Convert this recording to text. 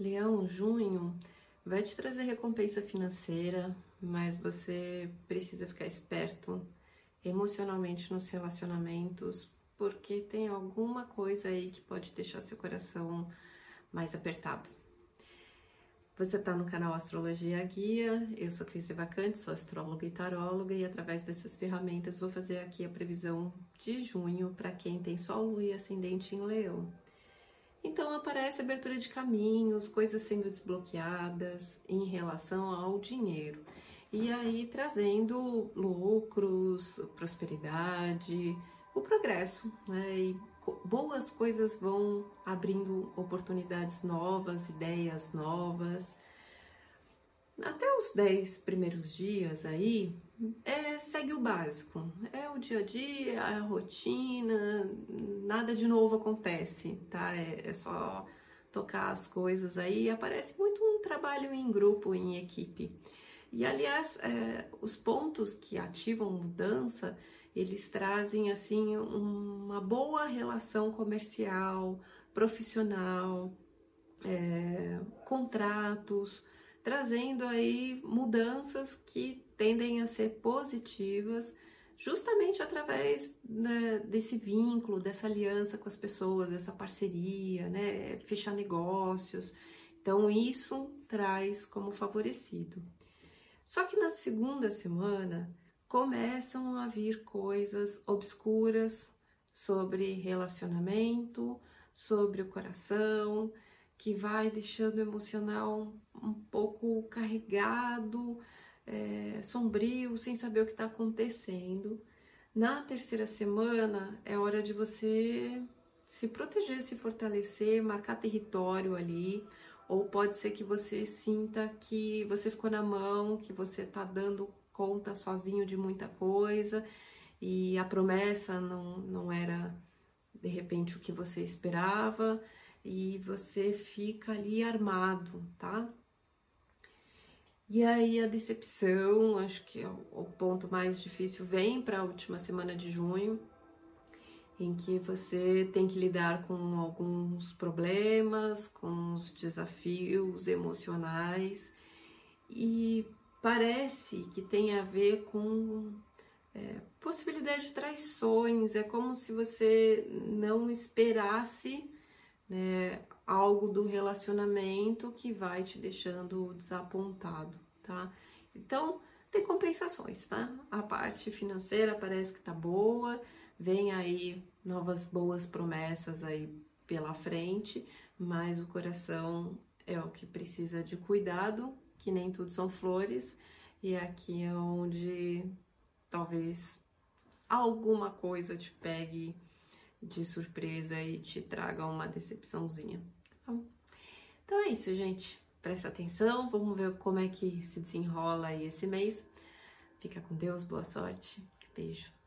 Leão, junho vai te trazer recompensa financeira, mas você precisa ficar esperto emocionalmente nos relacionamentos, porque tem alguma coisa aí que pode deixar seu coração mais apertado. Você está no canal Astrologia Guia, eu sou Cris Vacante, sou astróloga e taróloga e através dessas ferramentas vou fazer aqui a previsão de junho para quem tem Sol, Lua e Ascendente em Leão. Então aparece abertura de caminhos, coisas sendo desbloqueadas em relação ao dinheiro. E aí trazendo lucros, prosperidade, o progresso, né? E boas coisas vão abrindo oportunidades novas, ideias novas. Até os 10 primeiros dias aí, é, segue o básico. É o dia a dia, a rotina, nada de novo acontece, tá? É, é só tocar as coisas aí. Aparece muito um trabalho em grupo, em equipe. E aliás, é, os pontos que ativam mudança eles trazem assim uma boa relação comercial, profissional, é, contratos, trazendo aí mudanças que tendem a ser positivas, justamente através né, desse vínculo, dessa aliança com as pessoas, dessa parceria, né, fechar negócios. Então isso traz como favorecido. Só que na segunda semana começam a vir coisas obscuras sobre relacionamento, sobre o coração, que vai deixando o emocional um pouco carregado, é, sombrio, sem saber o que está acontecendo. Na terceira semana é hora de você se proteger, se fortalecer, marcar território ali, ou pode ser que você sinta que você ficou na mão, que você está dando conta sozinho de muita coisa e a promessa não, não era de repente o que você esperava e você fica ali armado, tá? E aí a decepção, acho que é o ponto mais difícil, vem para a última semana de junho, em que você tem que lidar com alguns problemas, com os desafios emocionais e parece que tem a ver com é, possibilidade de traições, é como se você não esperasse né, algo do relacionamento que vai te deixando desapontado, tá? Então, tem compensações, tá? A parte financeira parece que tá boa, vem aí novas boas promessas aí pela frente, mas o coração é o que precisa de cuidado que nem tudo são flores, e aqui é onde talvez alguma coisa te pegue de surpresa e te traga uma decepçãozinha. Tá então é isso, gente. Presta atenção, vamos ver como é que se desenrola aí esse mês. Fica com Deus, boa sorte. Beijo.